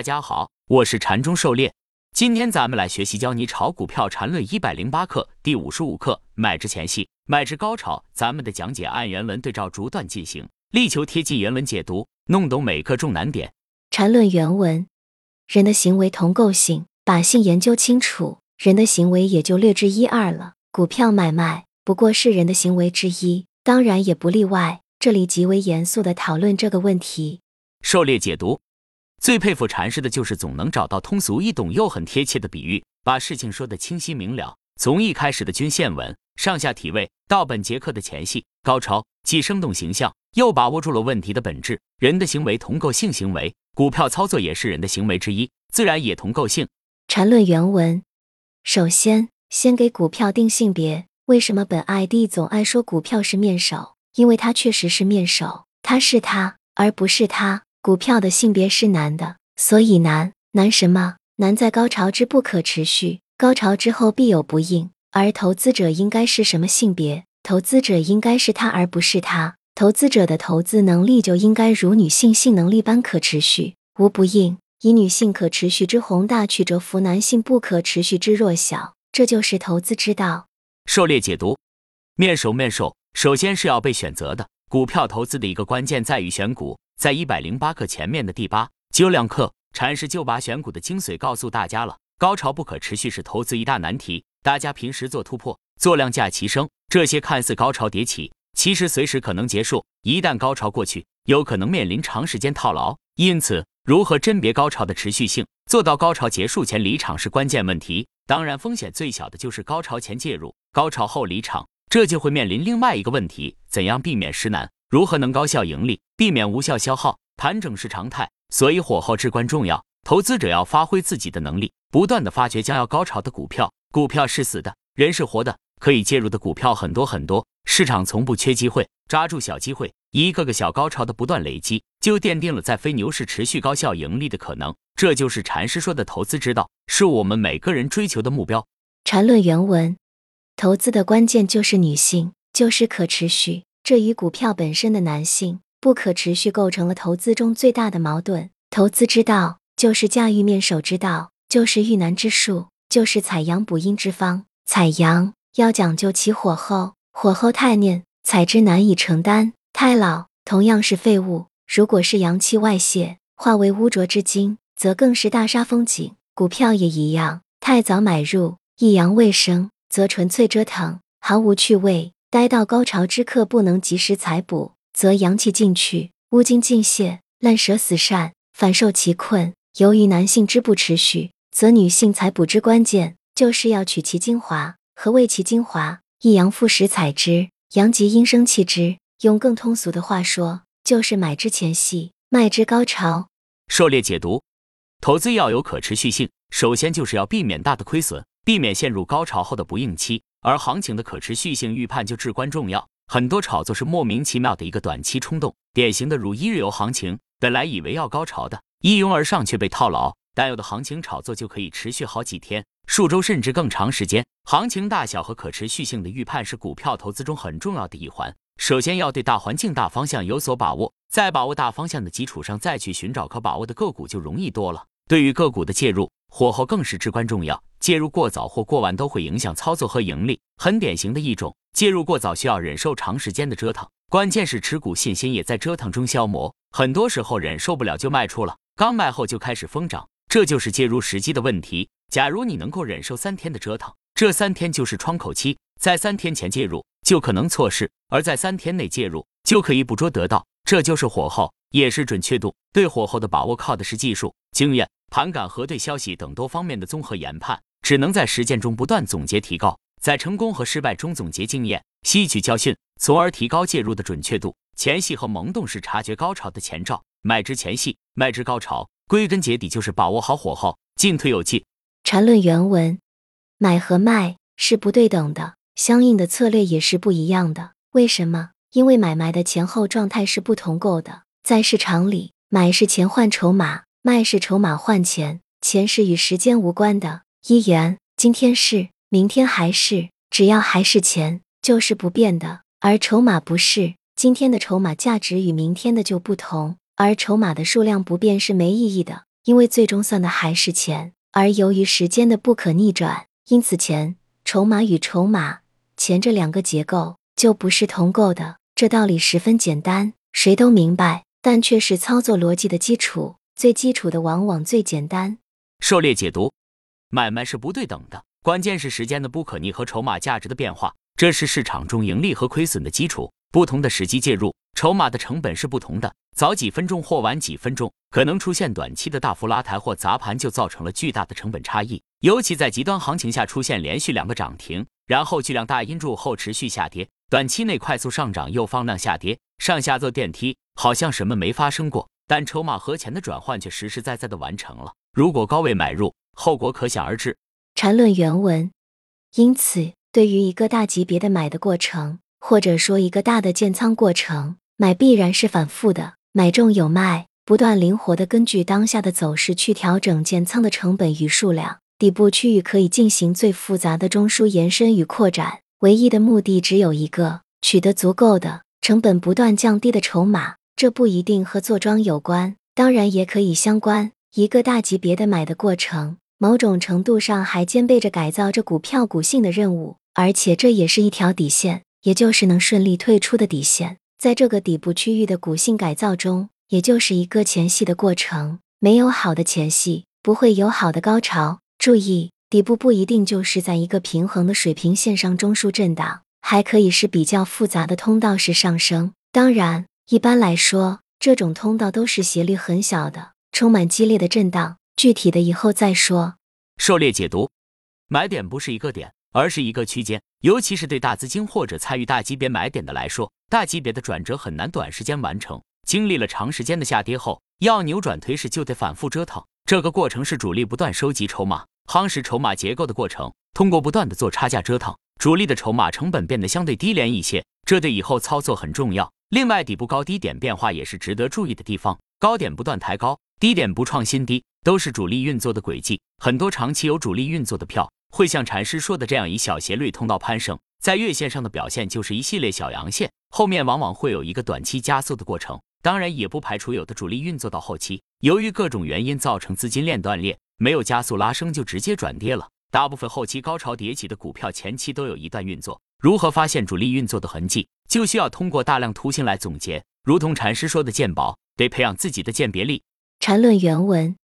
大家好，我是禅中狩猎。今天咱们来学习教你炒股票禅论一百零八课第五十五课买之前戏，买之高潮。咱们的讲解按原文对照逐段进行，力求贴近原文解读，弄懂每课重难点。禅论原文：人的行为同构性，把性研究清楚，人的行为也就略知一二了。股票买卖不过是人的行为之一，当然也不例外。这里极为严肃的讨论这个问题。狩猎解读。最佩服禅师的就是总能找到通俗易懂又很贴切的比喻，把事情说得清晰明了。从一开始的均线文、上下体位，到本节课的前戏高潮，既生动形象，又把握住了问题的本质。人的行为同构性行为，股票操作也是人的行为之一，自然也同构性。禅论原文：首先，先给股票定性别。为什么本 ID 总爱说股票是面首？因为它确实是面首，它是它，而不是它。股票的性别是男的，所以难难什么？难在高潮之不可持续，高潮之后必有不应。而投资者应该是什么性别？投资者应该是他，而不是他。投资者的投资能力就应该如女性性能力般可持续，无不应。以女性可持续之宏大去折服男性不可持续之弱小，这就是投资之道。狩猎解读：面首面首，首先是要被选择的。股票投资的一个关键在于选股。在一百零八课前面的第八、九两课，禅师就把选股的精髓告诉大家了。高潮不可持续是投资一大难题，大家平时做突破、做量价齐升，这些看似高潮迭起，其实随时可能结束。一旦高潮过去，有可能面临长时间套牢。因此，如何甄别高潮的持续性，做到高潮结束前离场是关键问题。当然，风险最小的就是高潮前介入，高潮后离场，这就会面临另外一个问题：怎样避免失难？如何能高效盈利，避免无效消耗？盘整是常态，所以火候至关重要。投资者要发挥自己的能力，不断的发掘将要高潮的股票。股票是死的，人是活的，可以介入的股票很多很多，市场从不缺机会。抓住小机会，一个个小高潮的不断累积，就奠定了在非牛市持续高效盈利的可能。这就是禅师说的投资之道，是我们每个人追求的目标。禅论原文：投资的关键就是女性，就是可持续。这与股票本身的男性不可持续构成了投资中最大的矛盾。投资之道就是驾驭面首之道，就是遇难之术，就是采阳补阴之方。采阳要讲究其火候，火候太嫩，采之难以承担；太老，同样是废物。如果是阳气外泄，化为污浊之精，则更是大煞风景。股票也一样，太早买入，一阳未生，则纯粹折腾，毫无趣味。待到高潮之刻，不能及时采补，则阳气尽去，乌精尽泄，烂蛇死鳝，反受其困。由于男性之不持续，则女性采补之关键就是要取其精华。何谓其精华？一阳复始采之，阳极阴生气之。用更通俗的话说，就是买之前戏，卖之高潮。狩猎解读：投资要有可持续性，首先就是要避免大的亏损，避免陷入高潮后的不应期。而行情的可持续性预判就至关重要，很多炒作是莫名其妙的一个短期冲动，典型的如一日游行情，本来以为要高潮的，一拥而上却被套牢，但有的行情炒作就可以持续好几天、数周甚至更长时间。行情大小和可持续性的预判是股票投资中很重要的一环，首先要对大环境大方向有所把握，在把握大方向的基础上再去寻找可把握的个股就容易多了。对于个股的介入，火候更是至关重要。介入过早或过晚都会影响操作和盈利。很典型的一种，介入过早需要忍受长时间的折腾，关键是持股信心也在折腾中消磨，很多时候忍受不了就卖出了，刚卖后就开始疯涨，这就是介入时机的问题。假如你能够忍受三天的折腾，这三天就是窗口期，在三天前介入就可能错失，而在三天内介入就可以捕捉得到，这就是火候，也是准确度。对火候的把握靠的是技术、经验、盘感和对消息等多方面的综合研判。只能在实践中不断总结提高，在成功和失败中总结经验，吸取教训，从而提高介入的准确度。前戏和萌动是察觉高潮的前兆，买之前戏，卖之高潮，归根结底就是把握好火候，进退有进。缠论原文：买和卖是不对等的，相应的策略也是不一样的。为什么？因为买卖的前后状态是不同构的。在市场里，买是钱换筹码，卖是筹码换钱，钱是与时间无关的。一元，今天是，明天还是，只要还是钱，就是不变的。而筹码不是，今天的筹码价值与明天的就不同，而筹码的数量不变是没意义的。因为最终算的还是钱。而由于时间的不可逆转，因此钱、筹码与筹码、钱这两个结构就不是同构的。这道理十分简单，谁都明白，但却是操作逻辑的基础。最基础的往往最简单。狩猎解读：买卖是不对等的，关键是时间的不可逆和筹码价值的变化，这是市场中盈利和亏损的基础。不同的时机介入，筹码的成本是不同的。早几分钟或晚几分钟，可能出现短期的大幅拉抬或砸盘，就造成了巨大的成本差异。尤其在极端行情下出现连续两个涨停，然后巨量大阴柱后持续下跌，短期内快速上涨又放量下跌，上下坐电梯，好像什么没发生过。但筹码和钱的转换却实实在在的完成了。如果高位买入，后果可想而知。缠论原文。因此，对于一个大级别的买的过程，或者说一个大的建仓过程，买必然是反复的，买中有卖，不断灵活的根据当下的走势去调整建仓的成本与数量。底部区域可以进行最复杂的中枢延伸与扩展，唯一的目的只有一个：取得足够的成本不断降低的筹码。这不一定和坐庄有关，当然也可以相关。一个大级别的买的过程，某种程度上还兼备着改造这股票股性的任务，而且这也是一条底线，也就是能顺利退出的底线。在这个底部区域的股性改造中，也就是一个前戏的过程。没有好的前戏，不会有好的高潮。注意，底部不一定就是在一个平衡的水平线上中枢震荡，还可以是比较复杂的通道式上升。当然。一般来说，这种通道都是斜率很小的，充满激烈的震荡。具体的以后再说。狩猎解读：买点不是一个点，而是一个区间。尤其是对大资金或者参与大级别买点的来说，大级别的转折很难短时间完成。经历了长时间的下跌后，要扭转颓势就得反复折腾。这个过程是主力不断收集筹码、夯实筹码结构的过程。通过不断的做差价折腾，主力的筹码成本变得相对低廉一些，这对以后操作很重要。另外，底部高低点变化也是值得注意的地方。高点不断抬高，低点不创新低，都是主力运作的轨迹。很多长期有主力运作的票，会像禅师说的这样，以小斜率通道攀升。在月线上的表现就是一系列小阳线，后面往往会有一个短期加速的过程。当然，也不排除有的主力运作到后期，由于各种原因造成资金链断裂，没有加速拉升就直接转跌了。大部分后期高潮迭起的股票，前期都有一段运作。如何发现主力运作的痕迹，就需要通过大量图形来总结。如同禅师说的鉴宝，得培养自己的鉴别力。禅论原文：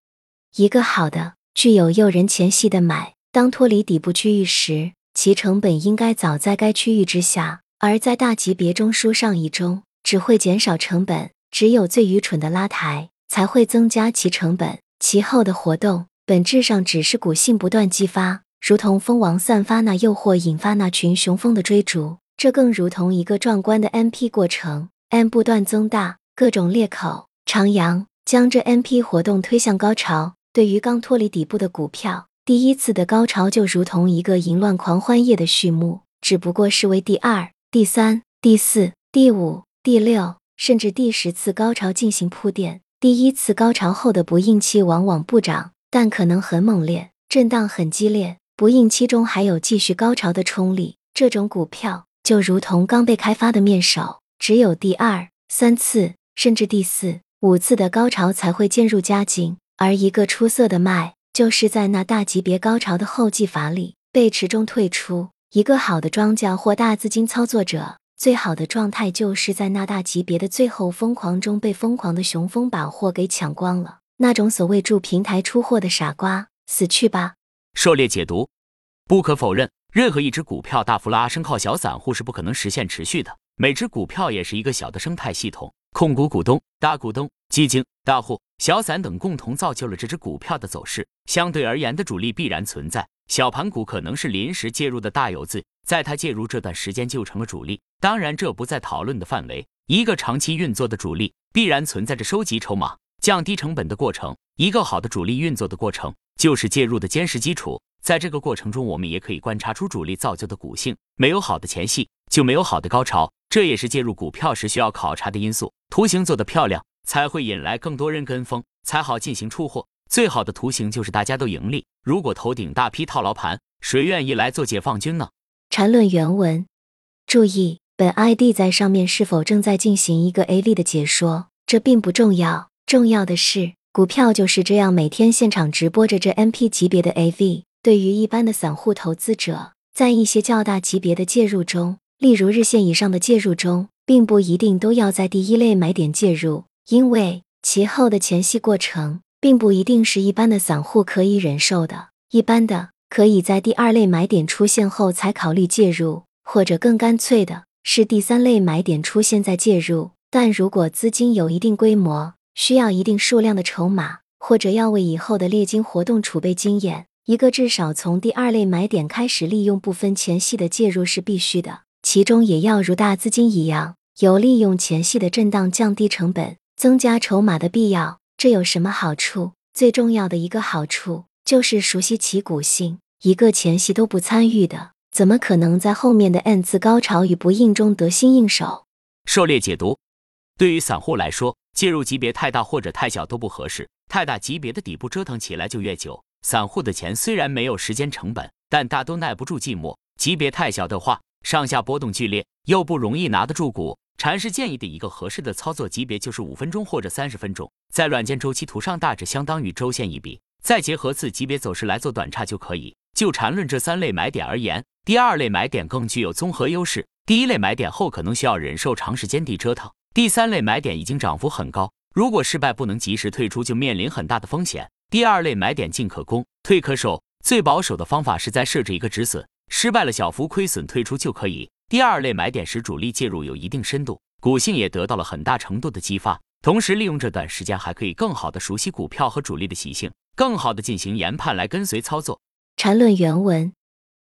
一个好的、具有诱人前戏的买，当脱离底部区域时，其成本应该早在该区域之下；而在大级别中枢上移中，只会减少成本。只有最愚蠢的拉抬，才会增加其成本。其后的活动，本质上只是股性不断激发。如同蜂王散发那诱惑，引发那群雄蜂的追逐，这更如同一个壮观的 M P 过程。M 不断增大，各种裂口、长阳将这 M P 活动推向高潮。对于刚脱离底部的股票，第一次的高潮就如同一个淫乱狂欢夜的序幕，只不过是为第二、第三、第四、第五、第六，甚至第十次高潮进行铺垫。第一次高潮后的不应期往往不涨，但可能很猛烈，震荡很激烈。不应期中还有继续高潮的冲力，这种股票就如同刚被开发的面首，只有第二、三次甚至第四、五次的高潮才会渐入佳境。而一个出色的卖，就是在那大级别高潮的后继乏力、背驰中退出。一个好的庄家或大资金操作者，最好的状态就是在那大级别的最后疯狂中被疯狂的雄风把货给抢光了。那种所谓助平台出货的傻瓜，死去吧！狩猎解读，不可否认，任何一只股票大幅拉升靠小散户是不可能实现持续的。每只股票也是一个小的生态系统，控股股东、大股东、基金、大户、小散等共同造就了这只股票的走势。相对而言的主力必然存在，小盘股可能是临时介入的大游资，在它介入这段时间就成了主力。当然，这不在讨论的范围。一个长期运作的主力必然存在着收集筹码、降低成本的过程。一个好的主力运作的过程。就是介入的坚实基础，在这个过程中，我们也可以观察出主力造就的股性。没有好的前戏，就没有好的高潮，这也是介入股票时需要考察的因素。图形做得漂亮，才会引来更多人跟风，才好进行出货。最好的图形就是大家都盈利。如果头顶大批套牢盘，谁愿意来做解放军呢？缠论原文，注意本 ID 在上面是否正在进行一个 A 力的解说，这并不重要，重要的是。股票就是这样每天现场直播着这 MP 级别的 AV。对于一般的散户投资者，在一些较大级别的介入中，例如日线以上的介入中，并不一定都要在第一类买点介入，因为其后的前戏过程并不一定是一般的散户可以忍受的。一般的可以在第二类买点出现后才考虑介入，或者更干脆的是第三类买点出现再介入。但如果资金有一定规模，需要一定数量的筹码，或者要为以后的猎金活动储备经验。一个至少从第二类买点开始利用部分前戏的介入是必须的，其中也要如大资金一样有利用前戏的震荡降低成本、增加筹码的必要。这有什么好处？最重要的一个好处就是熟悉其股性。一个前戏都不参与的，怎么可能在后面的 N 次高潮与不应中得心应手？狩猎解读：对于散户来说，介入级别太大或者太小都不合适，太大级别的底部折腾起来就越久。散户的钱虽然没有时间成本，但大都耐不住寂寞。级别太小的话，上下波动剧烈，又不容易拿得住股。禅师建议的一个合适的操作级别就是五分钟或者三十分钟，在软件周期图上大致相当于周线一笔，再结合次级别走势来做短差就可以。就缠论这三类买点而言，第二类买点更具有综合优势。第一类买点后可能需要忍受长时间地折腾，第三类买点已经涨幅很高，如果失败不能及时退出，就面临很大的风险。第二类买点进可攻，退可守。最保守的方法是在设置一个止损，失败了小幅亏损退出就可以。第二类买点时主力介入有一定深度，股性也得到了很大程度的激发。同时利用这段时间还可以更好的熟悉股票和主力的习性，更好的进行研判来跟随操作。缠论原文：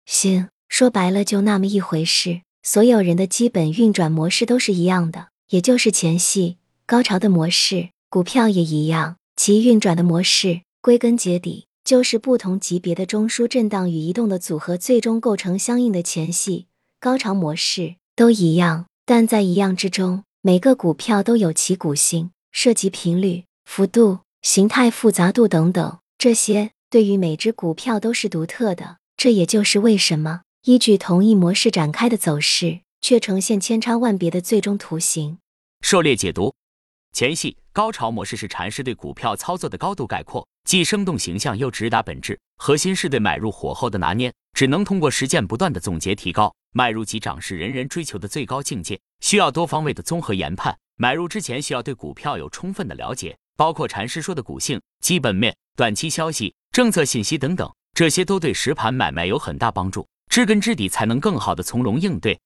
行，说白了就那么一回事。所有人的基本运转模式都是一样的，也就是前戏高潮的模式。股票也一样，其运转的模式。归根结底，就是不同级别的中枢震荡与移动的组合，最终构成相应的前戏高潮模式，都一样。但在一样之中，每个股票都有其股性、涉及频率、幅度、形态复杂度等等，这些对于每只股票都是独特的。这也就是为什么依据同一模式展开的走势，却呈现千差万别的最终图形。狩猎解读。前戏高潮模式是禅师对股票操作的高度概括，既生动形象又直达本质。核心是对买入火候的拿捏，只能通过实践不断的总结提高。买入即涨是人人追求的最高境界，需要多方位的综合研判。买入之前需要对股票有充分的了解，包括禅师说的股性、基本面、短期消息、政策信息等等，这些都对实盘买卖有很大帮助。知根知底，才能更好的从容应对。